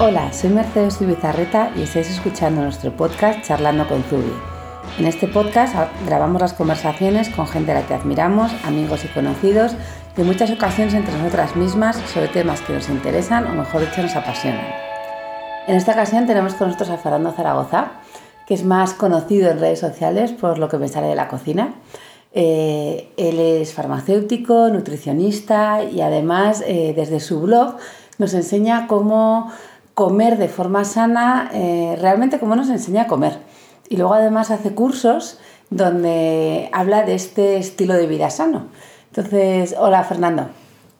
Hola, soy Mercedes Ibizarreta y estáis escuchando nuestro podcast Charlando con Zubi. En este podcast grabamos las conversaciones con gente a la que admiramos, amigos y conocidos, y en muchas ocasiones entre nosotras mismas sobre temas que nos interesan o mejor dicho nos apasionan. En esta ocasión tenemos con nosotros a Fernando Zaragoza, que es más conocido en redes sociales por lo que me sale de la cocina. Eh, él es farmacéutico, nutricionista y además eh, desde su blog nos enseña cómo comer de forma sana, eh, realmente cómo nos enseña a comer. Y luego además hace cursos donde habla de este estilo de vida sano. Entonces, hola Fernando.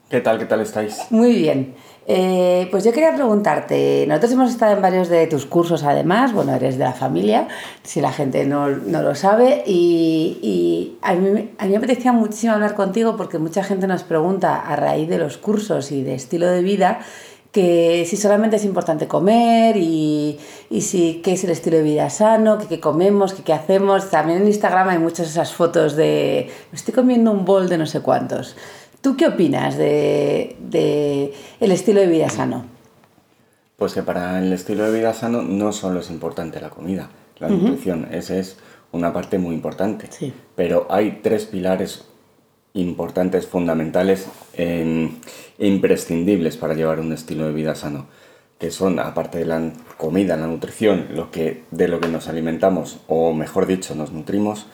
¿Qué tal? ¿Qué tal estáis? Muy bien. Eh, pues yo quería preguntarte, nosotros hemos estado en varios de tus cursos además, bueno, eres de la familia, si la gente no, lo sabe, y, a, mí, a, mí, me apetecía muchísimo hablar contigo porque mucha gente nos pregunta a raíz de los cursos y de estilo de vida que si solamente es importante comer y, y si qué es el estilo de vida sano, que qué comemos, que qué hacemos. También en Instagram hay muchas esas fotos de me estoy comiendo un bol de no sé cuántos. ¿Tú qué opinas de, el estilo de vida sano? Pues que para el estilo de vida sano no solo es importante la comida, la nutrición, esa es una parte muy importante. Pero hay tres pilares importantes, fundamentales e imprescindibles para llevar un estilo de vida sano, que son, aparte de la comida, la nutrición, lo que, de lo que nos alimentamos, o mejor dicho, nos nutrimos,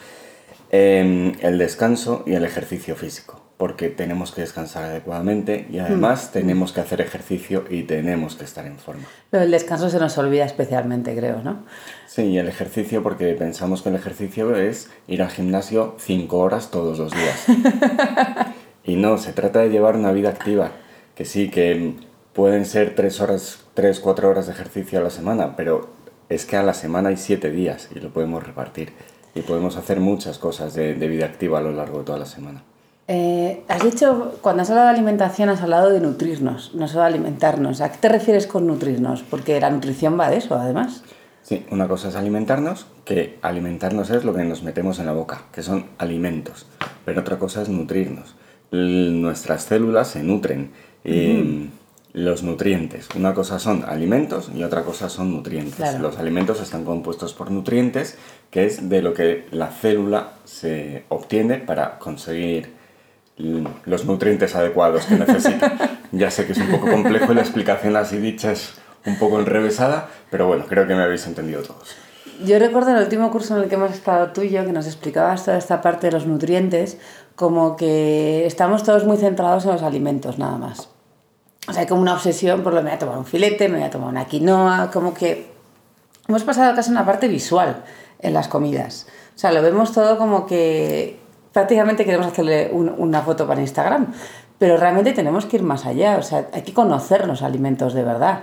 em, el descanso y el ejercicio físico porque tenemos que descansar adecuadamente y además mm. tenemos que hacer ejercicio y tenemos que estar en forma. Pero el descanso se nos olvida especialmente, creo, ¿no? Sí, y el ejercicio porque pensamos que el ejercicio es ir al gimnasio cinco horas todos los días. y no, se trata de llevar una vida activa, que sí, que pueden ser tres horas, tres, cuatro horas de ejercicio a la semana, pero es que a la semana hay siete días y lo podemos repartir. Y podemos hacer muchas cosas de vida activa a lo largo de toda la semana. Eh, has dicho, cuando has hablado de alimentación, has hablado de nutrirnos, no solo de alimentarnos. ¿A qué te refieres con nutrirnos? Porque la nutrición va de eso, además. Sí, una cosa es alimentarnos, que alimentarnos es lo que nos metemos en la boca, que son alimentos. Pero otra cosa es nutrirnos. nuestras células se nutren. Eh, los nutrientes. Una cosa son alimentos y otra cosa son nutrientes. Los alimentos están compuestos por nutrientes, que es de lo que la célula se obtiene para conseguir los nutrientes adecuados que necesita. ya sé que es un poco complejo y la explicación así dicha es un poco enrevesada, pero bueno, creo que me habéis entendido todos. Yo recuerdo el último curso en el que hemos estado tú y yo, que nos explicabas toda esta parte de los nutrientes, como que estamos todos muy centrados en los alimentos nada más. O sea, hay como una obsesión por lo me voy a tomar un filete, me voy a tomar una quinoa, como que hemos pasado casi una parte visual en las comidas. O sea, lo vemos todo como que prácticamente queremos hacerle una foto para Instagram, pero realmente tenemos que ir más allá, o sea, hay que conocer los alimentos de verdad.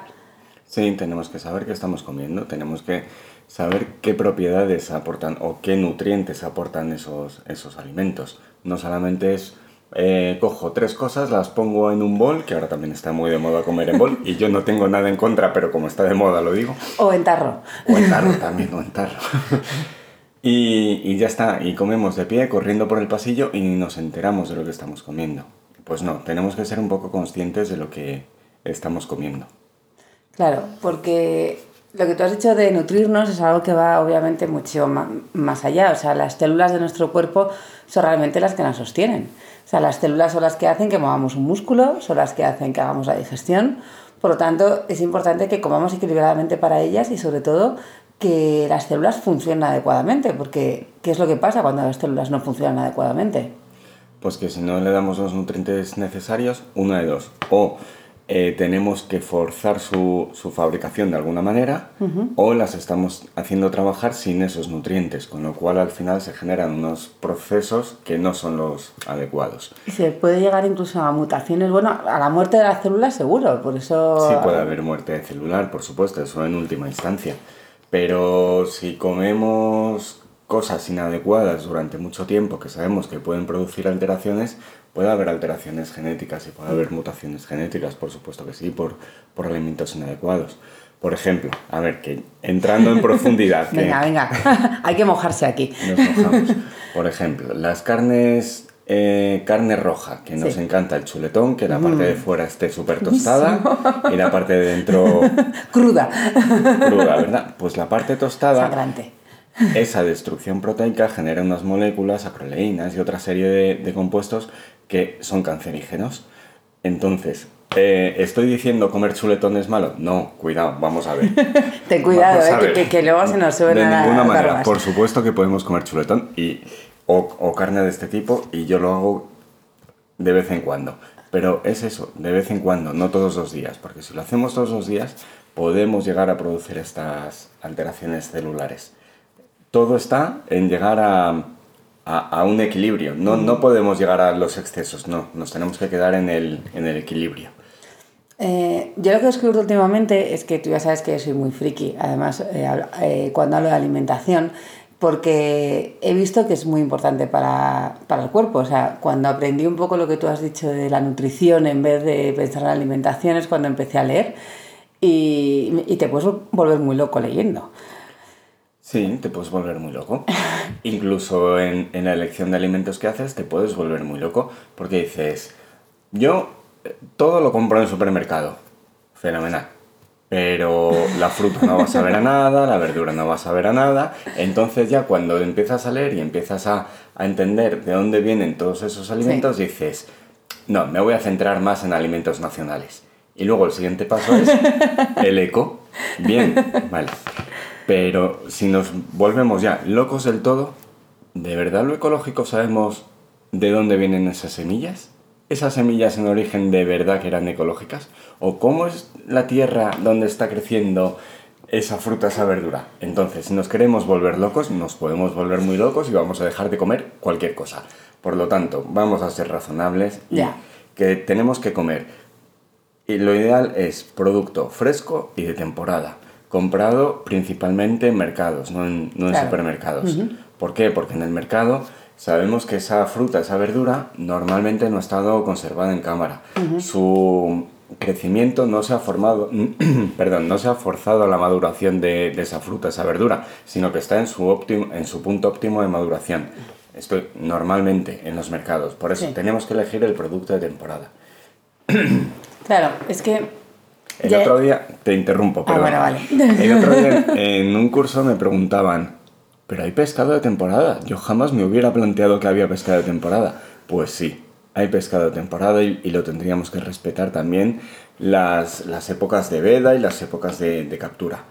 Sí, tenemos que saber qué estamos comiendo, tenemos que saber qué propiedades aportan o qué nutrientes aportan esos, esos alimentos. No solamente es eh, cojo tres cosas, las pongo en un bol, que ahora también está muy de moda comer en bol, y yo no tengo nada en contra, pero como está de moda lo digo. O en tarro. O en tarro también, o en tarro. Y, ya está, y comemos de pie, corriendo por el pasillo y nos enteramos de lo que estamos comiendo. Pues no, tenemos que ser un poco conscientes de lo que estamos comiendo. Claro, porque lo que tú has dicho de nutrirnos es algo que va obviamente mucho más allá. O sea, las células de nuestro cuerpo son realmente las que nos sostienen. O sea, las células son las que hacen que movamos un músculo, son las que hacen que hagamos la digestión. Por lo tanto, es importante que comamos equilibradamente para ellas y sobre todo que las células funcionen adecuadamente, porque ¿qué es lo que pasa cuando las células no funcionan adecuadamente? Pues que si no le damos los nutrientes necesarios, una de dos, o eh, tenemos que forzar su, su, fabricación de alguna manera, o las estamos haciendo trabajar sin esos nutrientes, con lo cual al final se generan unos procesos que no son los adecuados. Y se puede llegar incluso a mutaciones, bueno, a la muerte de las células seguro, por eso... Sí, puede haber muerte celular, por supuesto, eso en última instancia. Pero si comemos cosas inadecuadas durante mucho tiempo que sabemos que pueden producir alteraciones, puede haber alteraciones genéticas y puede haber mutaciones genéticas, por supuesto que sí, por, por alimentos inadecuados. Por ejemplo, a ver, que entrando en profundidad... venga, venga, hay que mojarse aquí. Nos mojamos. Por ejemplo, las carnes eh, carne roja, que nos encanta el chuletón, que la parte de mm. fuera esté súper tostada y la parte de dentro... cruda. Cruda, ¿verdad? Pues la parte tostada... Esa destrucción proteica genera unas moléculas, acroleínas y otra serie de compuestos que son cancerígenos. Entonces, eh, ¿Estoy diciendo comer chuletón es malo? No, cuidado, vamos a ver. Ten cuidado, eh, Que, luego se nos sube De ninguna manera, por supuesto que podemos comer chuletón y, o, carne de este tipo y yo lo hago de vez en cuando. Pero es eso, de vez en cuando, no todos los días, porque si lo hacemos todos los días podemos llegar a producir estas alteraciones celulares. Todo está en llegar a, a, un equilibrio. No, no podemos llegar a los excesos, no, nos tenemos que quedar en el, en el equilibrio. Eh, yo lo que he descubierto últimamente es que tú ya sabes que soy muy friki, además, eh, eh, cuando hablo de alimentación, porque he visto que es muy importante para, para, el cuerpo. O sea, cuando aprendí un poco lo que tú has dicho de la nutrición en vez de pensar en la alimentación es cuando empecé a leer y, y te puedes volver muy loco leyendo. Sí, te puedes volver muy loco. Incluso en, en, la elección de alimentos que haces te puedes volver muy loco porque dices, yo eh, todo lo compro en el supermercado. Fenomenal. Pero la fruta no va a saber a nada, la verdura no va a saber a nada. Entonces ya cuando empiezas a leer y empiezas a, a entender de dónde vienen todos esos alimentos, dices, no, me voy a centrar más en alimentos nacionales. Y luego el siguiente paso es el eco. Bien, vale. Pero si nos volvemos ya locos del todo, ¿de verdad lo ecológico sabemos de dónde vienen esas semillas? ¿Esas semillas en origen de verdad que eran ecológicas? ¿O cómo es la tierra donde está creciendo esa fruta, esa verdura? Entonces, si nos queremos volver locos, nos podemos volver muy locos y vamos a dejar de comer cualquier cosa. Por lo tanto, vamos a ser razonables y que tenemos que comer. Y lo ideal es producto fresco y de temporada comprado principalmente en mercados, no en, supermercados. ¿Por qué? Porque en el mercado sabemos que esa fruta, esa verdura, normalmente no ha estado conservada en cámara. Su crecimiento no se ha formado, perdón, no se ha forzado a la maduración de, esa fruta, esa verdura, sino que está en su, óptimo, en su punto óptimo de maduración. Esto normalmente en los mercados. Por eso tenemos que elegir el producto de temporada. Claro, es que el otro día, te interrumpo, pero. Ah, El otro día en un curso me preguntaban, ¿pero hay pescado de temporada? Yo jamás me hubiera planteado que había pescado de temporada. Pues sí, hay pescado de temporada y, lo tendríamos que respetar también las, las, épocas de veda y las épocas de, captura.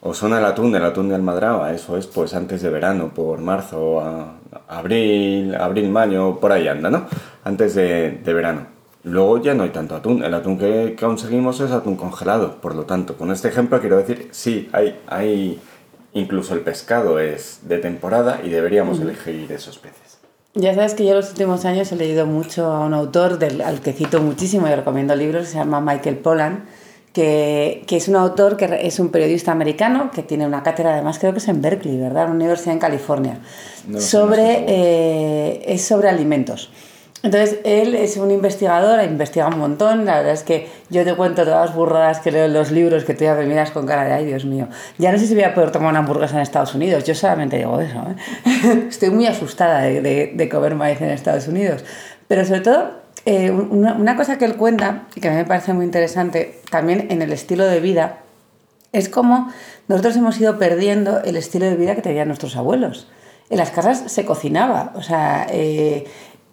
O son el atún, el atún de Almadraba, eso es pues antes de verano, por marzo, a, abril, abril, mayo, por ahí anda, ¿no? Antes de, verano. Luego ya no hay tanto atún. El atún que conseguimos es atún congelado. Por lo tanto, con este ejemplo quiero decir, sí, hay, hay incluso el pescado es de temporada y deberíamos elegir esos peces. Ya sabes que yo los últimos años he leído mucho a un autor del, al que cito muchísimo y recomiendo libros, se llama Michael Pollan, que, que, es un autor que es un periodista americano que tiene una cátedra, además creo que es en Berkeley, ¿verdad? Una universidad en California, sobre, eh, es sobre alimentos. Entonces, él es un investigador, investiga un montón. La verdad es que yo te cuento todas las burradas que leo en los libros que tú ya me miras con cara de ay, Dios mío. Ya no sé si voy a poder tomar una hamburguesa en Estados Unidos. Yo solamente digo eso. ¿eh? Estoy muy asustada de, de, comer maíz en Estados Unidos. Pero sobre todo, eh, una, cosa que él cuenta, y que a mí me parece muy interesante, también en el estilo de vida, es como nosotros hemos ido perdiendo el estilo de vida que tenían nuestros abuelos. En las casas se cocinaba, o sea, eh,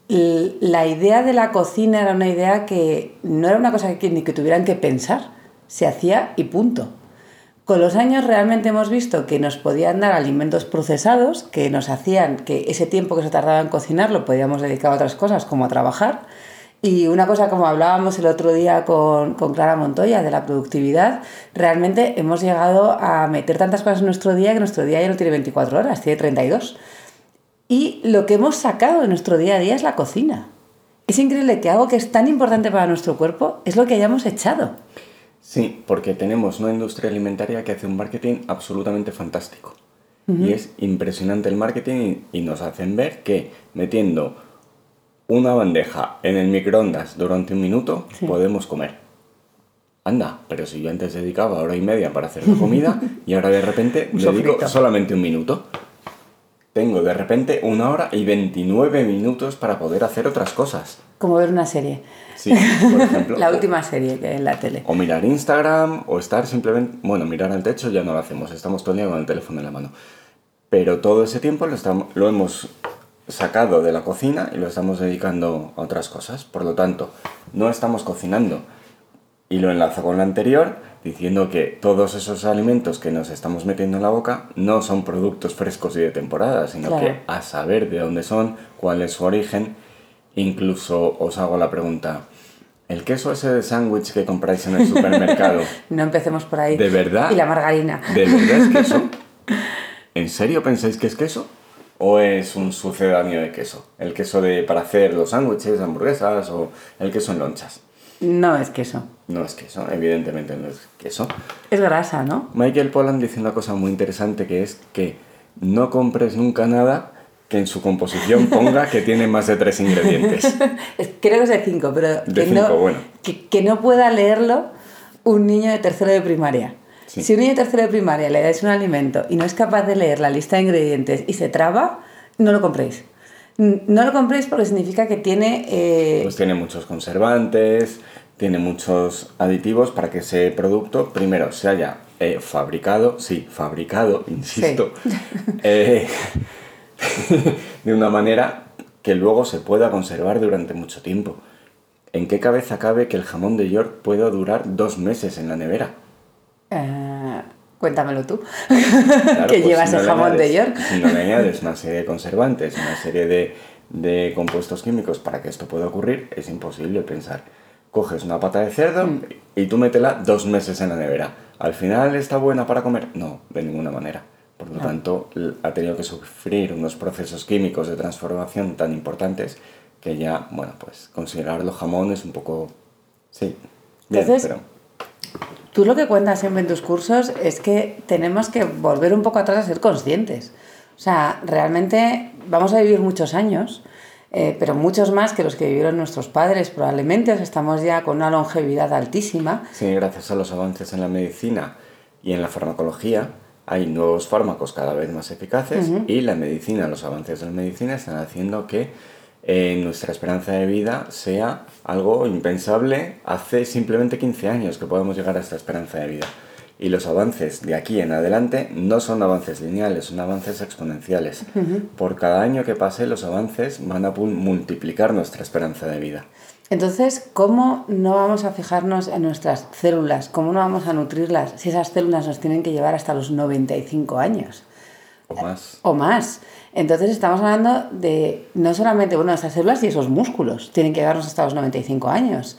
la idea de la cocina era una idea que no era una cosa que ni que tuvieran que pensar, se hacía y punto. Con los años realmente hemos visto que nos podían dar alimentos procesados que nos hacían que ese tiempo que se tardaba en cocinar lo podíamos dedicar a otras cosas como a trabajar. Y una cosa como hablábamos el otro día con, con Clara Montoya de la productividad, realmente hemos llegado a meter tantas cosas en nuestro día que nuestro día ya no tiene 24 horas, tiene 32. Y lo que hemos sacado de nuestro día a día es la cocina. Es increíble que algo que es tan importante para nuestro cuerpo es lo que hayamos echado. Sí, porque tenemos una industria alimentaria que hace un marketing absolutamente fantástico. Y es impresionante el marketing y, nos hacen ver que metiendo una bandeja en el microondas durante un minuto podemos comer. Anda, pero si yo antes dedicaba hora y media para hacer la comida y ahora de repente dedico solamente un minuto. Tengo de repente una hora y 29 minutos para poder hacer otras cosas. Como ver una serie. Sí, por ejemplo. la última serie que en la tele. O mirar Instagram, o estar simplemente. Bueno, mirar al techo ya no lo hacemos, estamos todo el día con el teléfono en la mano. Pero todo ese tiempo lo, estamos, lo hemos sacado de la cocina y lo estamos dedicando a otras cosas. Por lo tanto, no estamos cocinando. Y lo enlazo con lo anterior, diciendo que todos esos alimentos que nos estamos metiendo en la boca no son productos frescos y de temporada, sino que a saber de dónde son, cuál es su origen. Incluso os hago la pregunta, ¿el queso ese de sándwich que compráis en el supermercado? no empecemos por ahí. ¿De verdad? Y la margarina. ¿De verdad es queso? ¿En serio pensáis que es queso? ¿O es un sucedáneo de queso? El queso de para hacer los sándwiches, hamburguesas o el queso en lonchas. No es queso. No es queso, evidentemente no es queso. Es grasa, ¿no? Michael Pollan dice una cosa muy interesante que es que no compres nunca nada que en su composición ponga que tiene más de tres ingredientes. Creo que es de cinco, pero que, no, bueno. que, no pueda leerlo un niño de tercero de primaria. Si un niño de tercero de primaria le dais un alimento y no es capaz de leer la lista de ingredientes y se traba, no lo compréis. No lo compréis porque significa que tiene... Eh, pues tiene muchos conservantes, tiene muchos aditivos para que ese producto, primero, se haya eh, fabricado, sí, fabricado, insisto, eh, de una manera que luego se pueda conservar durante mucho tiempo. ¿En qué cabeza cabe que el jamón de York pueda durar dos meses en la nevera? Cuéntamelo tú, que pues llevas el jamón de York. Si no le añades una serie de conservantes, una serie de, de, compuestos químicos para que esto pueda ocurrir, es imposible pensar. Coges una pata de cerdo mm. y tú métela dos meses en la nevera. ¿Al final está buena para comer? No, de ninguna manera. Por lo tanto, ha tenido que sufrir unos procesos químicos de transformación tan importantes que ya, bueno, pues considerarlo jamón es un poco... Sí, bien, pero Tú lo que cuentas siempre en tus cursos es que tenemos que volver un poco atrás a ser conscientes. O sea, realmente vamos a vivir muchos años, eh, pero muchos más que los que vivieron nuestros padres probablemente. estamos ya con una longevidad altísima. Sí, gracias a los avances en la medicina y en la farmacología hay nuevos fármacos cada vez más eficaces y la medicina, los avances de la medicina están haciendo que eh, nuestra esperanza de vida sea algo impensable hace simplemente 15 años que podemos llegar a esta esperanza de vida. Y los avances de aquí en adelante no son avances lineales, son avances exponenciales. Por cada año que pase, los avances van a multiplicar nuestra esperanza de vida. Entonces, ¿cómo no vamos a fijarnos en nuestras células? ¿Cómo no vamos a nutrirlas si esas células nos tienen que llevar hasta los 95 años? O más. O más. Entonces estamos hablando de no solamente, bueno, esas células y esos músculos tienen que llegarnos hasta los 95 años.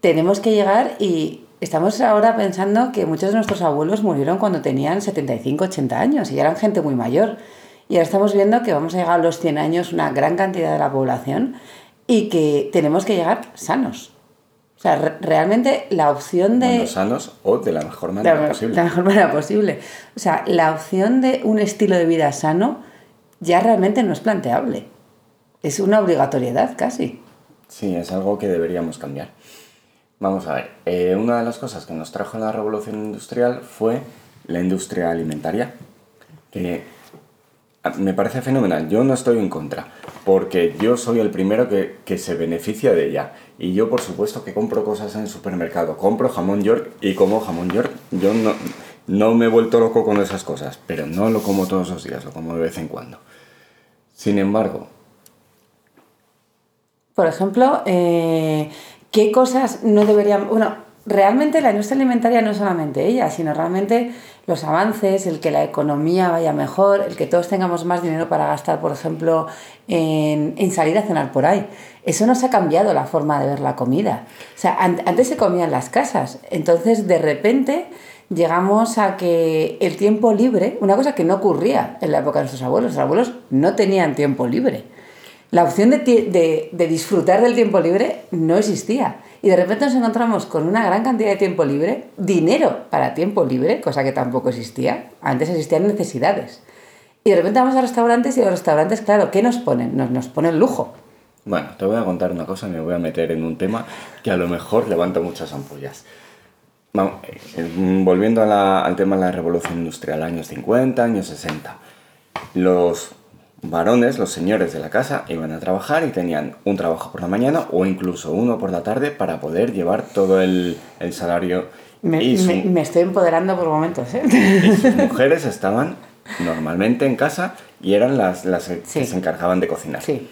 Tenemos que llegar y estamos ahora pensando que muchos de nuestros abuelos murieron cuando tenían 75, 80 años y eran gente muy mayor. Y ahora estamos viendo que vamos a llegar a los 100 años una gran cantidad de la población y que tenemos que llegar sanos. O sea, realmente la opción de... sanos o de la mejor manera posible. De la mejor manera posible. O sea, la opción de un estilo de vida sano ya realmente no es planteable. Es una obligatoriedad casi. Sí, es algo que deberíamos cambiar. Vamos a ver, eh, una de las cosas que nos trajo la revolución industrial fue la industria alimentaria, que me parece fenomenal. Yo no estoy en contra, porque yo soy el primero que, que, se beneficia de ella. Y yo, por supuesto, que compro cosas en el supermercado. Compro jamón York y como jamón York. Yo no, no me he vuelto loco con esas cosas, pero no lo como todos los días, lo como de vez en cuando. Sin embargo... Por ejemplo, eh, ¿qué cosas no deberían... Bueno, realmente la industria alimentaria no es solamente ella, sino realmente los avances, el que la economía vaya mejor, el que todos tengamos más dinero para gastar, por ejemplo, en, en salir a cenar por ahí. Eso nos ha cambiado la forma de ver la comida. O sea, antes se comía en las casas, entonces de repente llegamos a que el tiempo libre, una cosa que no ocurría en la época de nuestros abuelos, los abuelos no tenían tiempo libre. La opción de, disfrutar del tiempo libre no existía. Y de repente nos encontramos con una gran cantidad de tiempo libre, dinero para tiempo libre, cosa que tampoco existía. Antes existían necesidades. Y de repente vamos a restaurantes y los restaurantes, claro, ¿qué nos ponen? Nos, nos ponen lujo. Bueno, te voy a contar una cosa, me voy a meter en un tema que a lo mejor levanta muchas ampollas. Eh, volviendo al tema de la revolución industrial, años 50, años 60. Los varones, los señores de la casa, iban a trabajar y tenían un trabajo por la mañana o incluso uno por la tarde para poder llevar todo el, salario. Me, y me, estoy empoderando por momentos. ¿eh? Y sus mujeres estaban normalmente en casa y eran las, las que se encargaban de cocinar. Sí.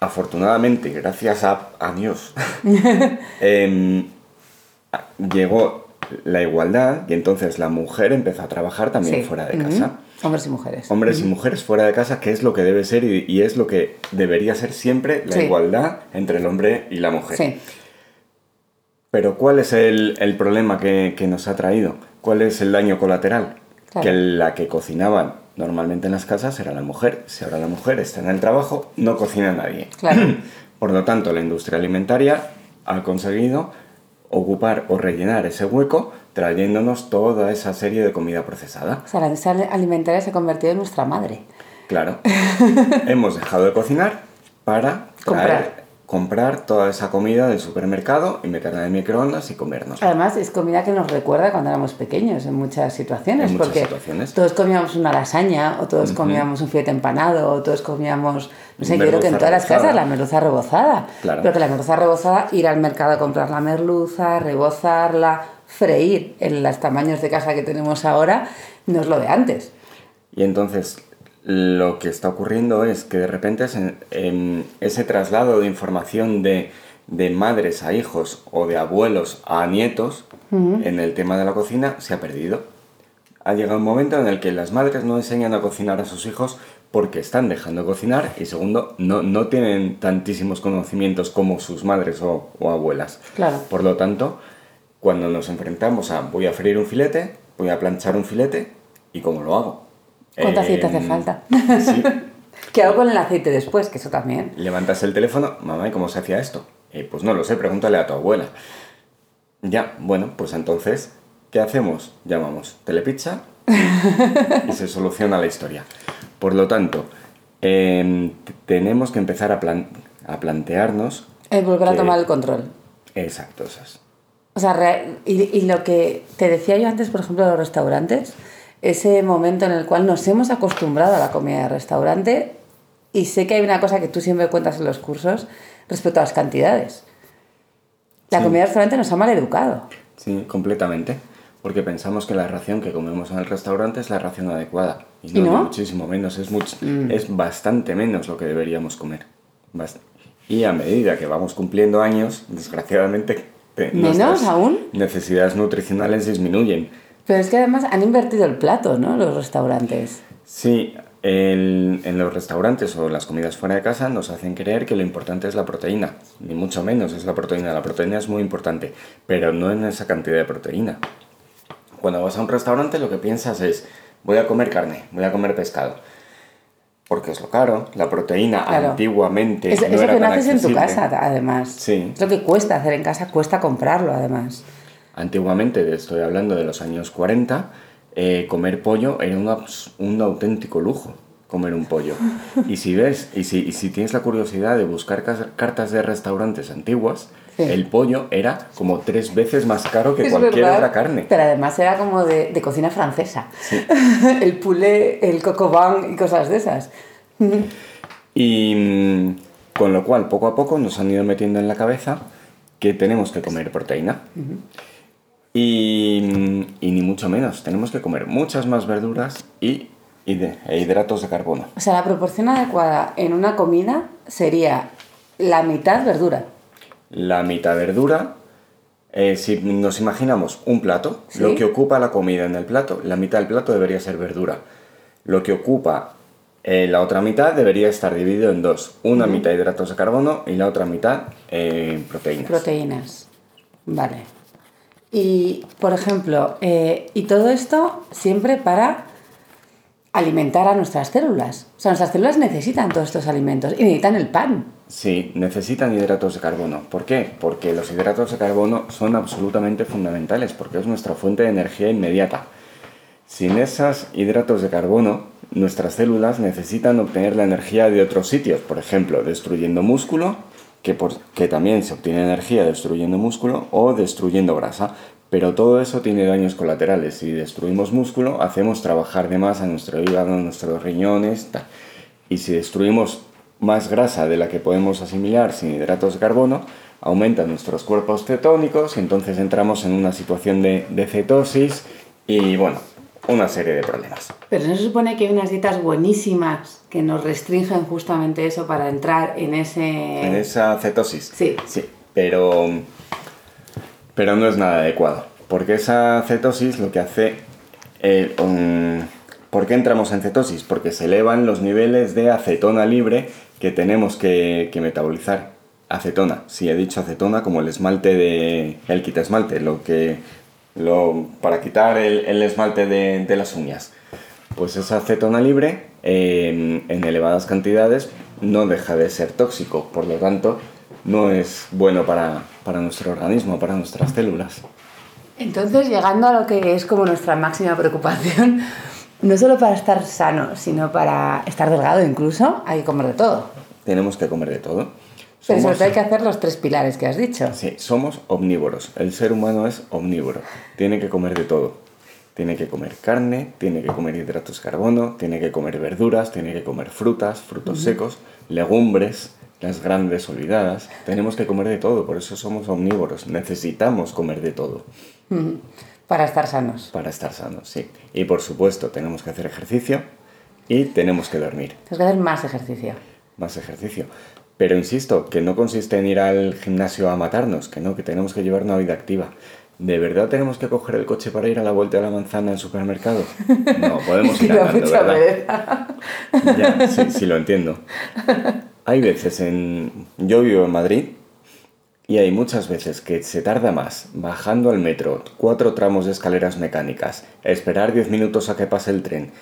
Afortunadamente, gracias a, a Dios, em, llegó la igualdad y entonces la mujer empezó a trabajar también fuera de casa. Hombres y mujeres. Hombres y mujeres fuera de casa, que es lo que debe ser y, es lo que debería ser siempre la igualdad entre el hombre y la mujer. Sí. Pero ¿cuál es el, problema que, nos ha traído? ¿Cuál es el daño colateral? Que la que cocinaba normalmente en las casas era la mujer. Si ahora la mujer está en el trabajo, no cocina nadie. Claro. Por lo tanto, la industria alimentaria ha conseguido ocupar o rellenar ese hueco trayéndonos toda esa serie de comida procesada. O sea, la industria alimentaria se ha convertido en nuestra madre. Claro. Hemos dejado de cocinar para comprar. Comprar toda esa comida del supermercado y meterla en el microondas y comernos. Además, es comida que nos recuerda cuando éramos pequeños en muchas situaciones. En muchas porque situaciones. todos comíamos una lasaña, o todos comíamos un filete empanado, o todos comíamos no sé, yo creo que en todas las casas la merluza rebozada. Claro. Pero que la merluza rebozada, ir al mercado a comprar la merluza, rebozarla, freír en los tamaños de casa que tenemos ahora, no es lo de antes. Y entonces, lo que está ocurriendo es que de repente ese traslado de información de, madres a hijos o de abuelos a nietos en el tema de la cocina se ha perdido. Ha llegado un momento en el que las madres no enseñan a cocinar a sus hijos porque están dejando de cocinar y segundo, no, no tienen tantísimos conocimientos como sus madres o, abuelas. Claro. Por lo tanto, cuando nos enfrentamos a voy a freír un filete, voy a planchar un filete, ¿y cómo lo hago? ¿Cuánto aceite hace falta? Sí. ¿Qué hago con el aceite después? Que eso también. Levantas el teléfono, mamá, ¿y cómo se hacía esto? Eh, pues no lo sé, pregúntale a tu abuela. Ya, bueno, pues entonces, ¿qué hacemos? Llamamos Telepizza y se soluciona la historia. Por lo tanto, em, tenemos que empezar a, a plantearnos... El volver a tomar el control. Exacto, esas. O sea, y, lo que te decía yo antes, por ejemplo, de los restaurantes, ese momento en el cual nos hemos acostumbrado a la comida de restaurante y sé que hay una cosa que tú siempre cuentas en los cursos respecto a las cantidades. La comida de restaurante nos ha mal educado. Sí, completamente porque pensamos que la ración que comemos en el restaurante es la ración adecuada. Y no, muchísimo menos, es, mucho, mm. es bastante menos lo que deberíamos comer. Y a medida que vamos cumpliendo años, desgraciadamente, ¿Menos aún? necesidades nutricionales disminuyen. Pero es que además han invertido el plato, ¿no? Los restaurantes. Sí, en los restaurantes o las comidas fuera de casa nos hacen creer que lo importante es la proteína, ni mucho menos es la proteína. La proteína es muy importante, pero no en esa cantidad de proteína cuando vas a un restaurante lo que piensas es, voy a comer carne, voy a comer pescado. Porque es lo caro, la proteína antiguamente. Es, no eso que no haces en tu casa, además. Sí. Es lo que cuesta hacer en casa, cuesta comprarlo, además. Antiguamente, estoy hablando de los años 40, eh, comer pollo era un auténtico lujo comer un pollo. Y si ves, y si, y si tienes la curiosidad de buscar cartas de restaurantes antiguas, el pollo era como tres veces más caro que cualquier otra carne. Pero además era como de, cocina francesa. el poulet, el cocobán y cosas de esas. y mm, con lo cual, poco a poco nos han ido metiendo en la cabeza que tenemos que comer proteína. Y, y, ni mucho menos, tenemos que comer muchas más verduras y, de, e hidratos de carbono. O sea, la proporción adecuada en una comida sería la mitad verdura la mitad verdura. Eh, si nos imaginamos un plato, lo que ocupa la comida en el plato, la mitad del plato debería ser verdura. Lo que ocupa eh, la otra mitad debería estar dividido en dos. Una mitad hidratos de carbono y la otra mitad eh, proteínas. Proteínas. Vale. Y, por ejemplo, y todo esto siempre para alimentar a nuestras células. O sea, nuestras células necesitan todos estos alimentos y necesitan el pan. Sí, necesitan hidratos de carbono. ¿Por qué? Porque los hidratos de carbono son absolutamente fundamentales, porque es nuestra fuente de energía inmediata. Sin esos hidratos de carbono, nuestras células necesitan obtener la energía de otros sitios, por ejemplo, destruyendo músculo, que, que también se obtiene energía destruyendo músculo, o destruyendo grasa. Pero todo eso tiene daños colaterales. Si destruimos músculo, hacemos trabajar de más a nuestro hígado, a nuestros riñones. Y si destruimos más grasa de la que podemos asimilar sin hidratos de carbono, aumentan nuestros cuerpos cetónicos y entonces entramos en una situación de, de cetosis y bueno, una serie de problemas. Pero no se supone que hay unas dietas buenísimas que nos restringen justamente eso para entrar en ese... En esa cetosis. Sí. Sí, pero, pero no es nada adecuado. Porque esa cetosis lo que hace... Eh, ¿Por qué entramos en cetosis? Porque se elevan los niveles de acetona libre que tenemos que, que metabolizar. Acetona, sí, he dicho acetona como el esmalte de... el quita esmalte, lo que lo, para quitar el, esmalte de, las uñas. Pues esa acetona libre en elevadas cantidades no deja de ser tóxico, por lo tanto no es bueno para, para nuestro organismo, para nuestras células. Entonces, llegando a lo que es como nuestra máxima preocupación, no solo para estar sano, sino para estar delgado incluso, hay que comer de todo. Tenemos que comer de todo. Pero sobre todo hay que hacer los tres pilares que has dicho. Sí, somos omnívoros. El ser humano es omnívoro. Tiene que comer de todo. Tiene que comer carne, tiene que comer hidratos de carbono, tiene que comer verduras, tiene que comer frutas, frutos secos, legumbres, las grandes olvidadas. Tenemos que comer de todo, por eso somos omnívoros. Necesitamos comer de todo. Para estar sanos. Para estar sanos, sí. Y por supuesto, tenemos que hacer ejercicio y tenemos que dormir. Tenemos que hacer más ejercicio. Más ejercicio. Pero insisto, que no consiste en ir al gimnasio a matarnos, que no, que tenemos que llevar una vida activa. ¿De verdad tenemos que coger el coche para ir a la vuelta de la manzana al supermercado? No, podemos ir andando, ¿verdad? ya, sí, sí, lo entiendo. Hay veces en... Yo vivo en Madrid y hay muchas veces que se tarda más bajando al metro, cuatro tramos de escaleras mecánicas, esperar diez minutos a que pase el tren,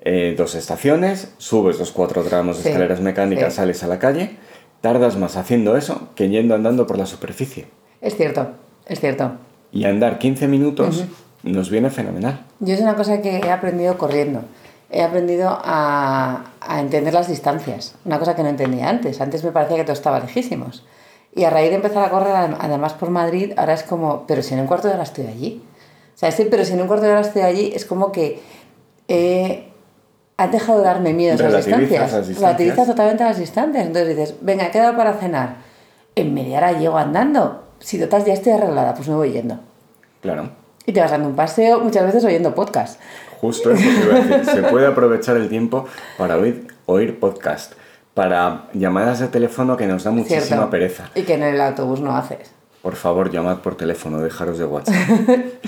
eh, dos estaciones, subes los cuatro tramos de escaleras mecánicas, sales a la calle tardas más haciendo eso que yendo andando por la superficie. Es cierto, es cierto. Y andar 15 minutos nos viene fenomenal. Yo es una cosa que he aprendido corriendo. He aprendido a, a, entender las distancias, una cosa que no entendía antes. Antes me parecía que todo estaba lejísimos. Y a raíz de empezar a correr, además por Madrid, ahora es como, pero si en un cuarto de hora estoy allí. O sea, pero si en un cuarto de hora estoy allí, es como que he has dejado de darme miedo a esas distancias. Relativizas totalmente las distancias. Entonces dices, venga, he quedado para cenar. En media hora llego andando. Si total ya estoy arreglada, pues me voy yendo. Claro. Y te vas dando un paseo, muchas veces oyendo podcast. Justo eso que iba a decir. Se puede aprovechar el tiempo para oír, oír podcast, para llamadas de teléfono que nos da muchísima pereza. Y que en el autobús no haces. Por favor, llamad por teléfono, dejaros de WhatsApp.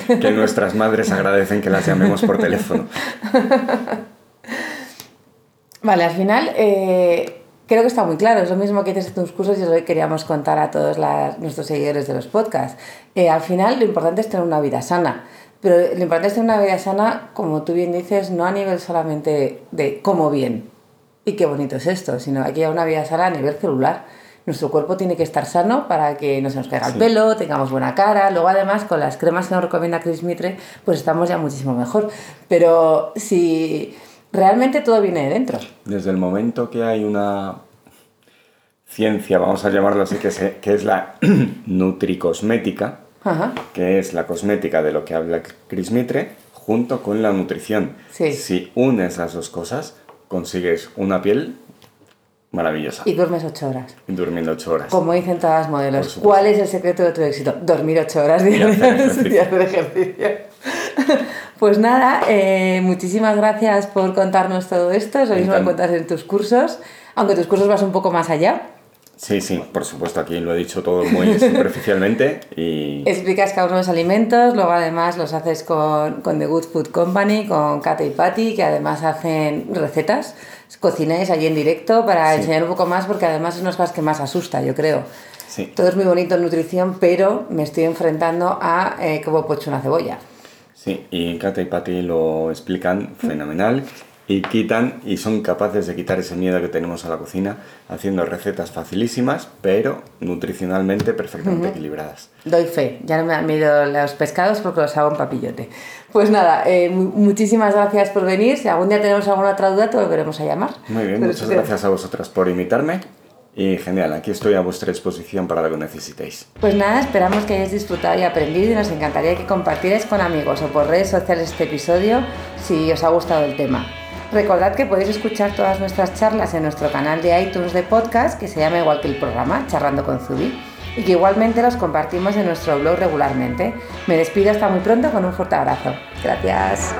que nuestras madres agradecen que las llamemos por teléfono. Vale, al final eh, creo que está muy claro. Es lo mismo que dices en tus cursos y es lo que queríamos contar a todos nuestros seguidores de los podcasts. Eh, al final lo importante es tener una vida sana. Pero lo importante es tener una vida sana, como tú bien dices, no a nivel solamente de cómo bien y qué bonito es esto, sino aquí hay una vida sana a nivel celular. Nuestro cuerpo tiene que estar sano para que no se nos caiga el pelo, tengamos buena cara. Luego, además, con las cremas que nos recomienda Chris Mitre, pues estamos ya muchísimo mejor. Pero si realmente todo viene de dentro. Desde el momento que hay una ciencia, vamos a llamarlo así, que, que es la nutricosmética, que es la cosmética de lo que habla Chris Mitre, junto con la nutrición. Si unes las dos cosas, consigues una piel maravillosa. Y duermes ocho horas. Y durmiendo ocho horas. Como dicen todas las modelos. ¿Cuál es el secreto de tu éxito? Dormir ocho horas diarias y hacer ejercicio. Pues nada, eh, muchísimas gracias por contarnos todo esto. Eso mismo lo cuentas en tus cursos, aunque tus cursos vas un poco más allá. Sí, sí, por supuesto, aquí lo he dicho todo muy superficialmente y... Explicas cada uno de los alimentos, luego además los haces con, con The Good Food Company, con Kate y Patty, que además hacen recetas, cocináis allí en directo para enseñar un poco más, porque además es una de las que más asusta, yo creo. Sí. Todo es muy bonito en nutrición, pero me estoy enfrentando a eh, cómo pocho una cebolla. Sí, y Kata y Patti lo explican fenomenal y quitan y son capaces de quitar ese miedo que tenemos a la cocina haciendo recetas facilísimas, pero nutricionalmente perfectamente equilibradas. Doy fe, ya no me han miedo los pescados porque los hago en papillote. Pues nada, eh, muchísimas gracias por venir. Si algún día tenemos alguna otra duda, te volveremos a llamar. Muy bien, muchas gracias a vosotras por invitarme y genial, aquí estoy a vuestra disposición para lo que necesitéis. Pues nada, esperamos que hayáis disfrutado y aprendido y nos encantaría que compartierais con amigos o por redes sociales este episodio si os ha gustado el tema. Recordad que podéis escuchar todas nuestras charlas en nuestro canal de iTunes de podcast, que se llama igual que el programa, Charlando con Zubi, y que igualmente los compartimos en nuestro blog regularmente. Me despido hasta muy pronto con un fuerte abrazo. Gracias.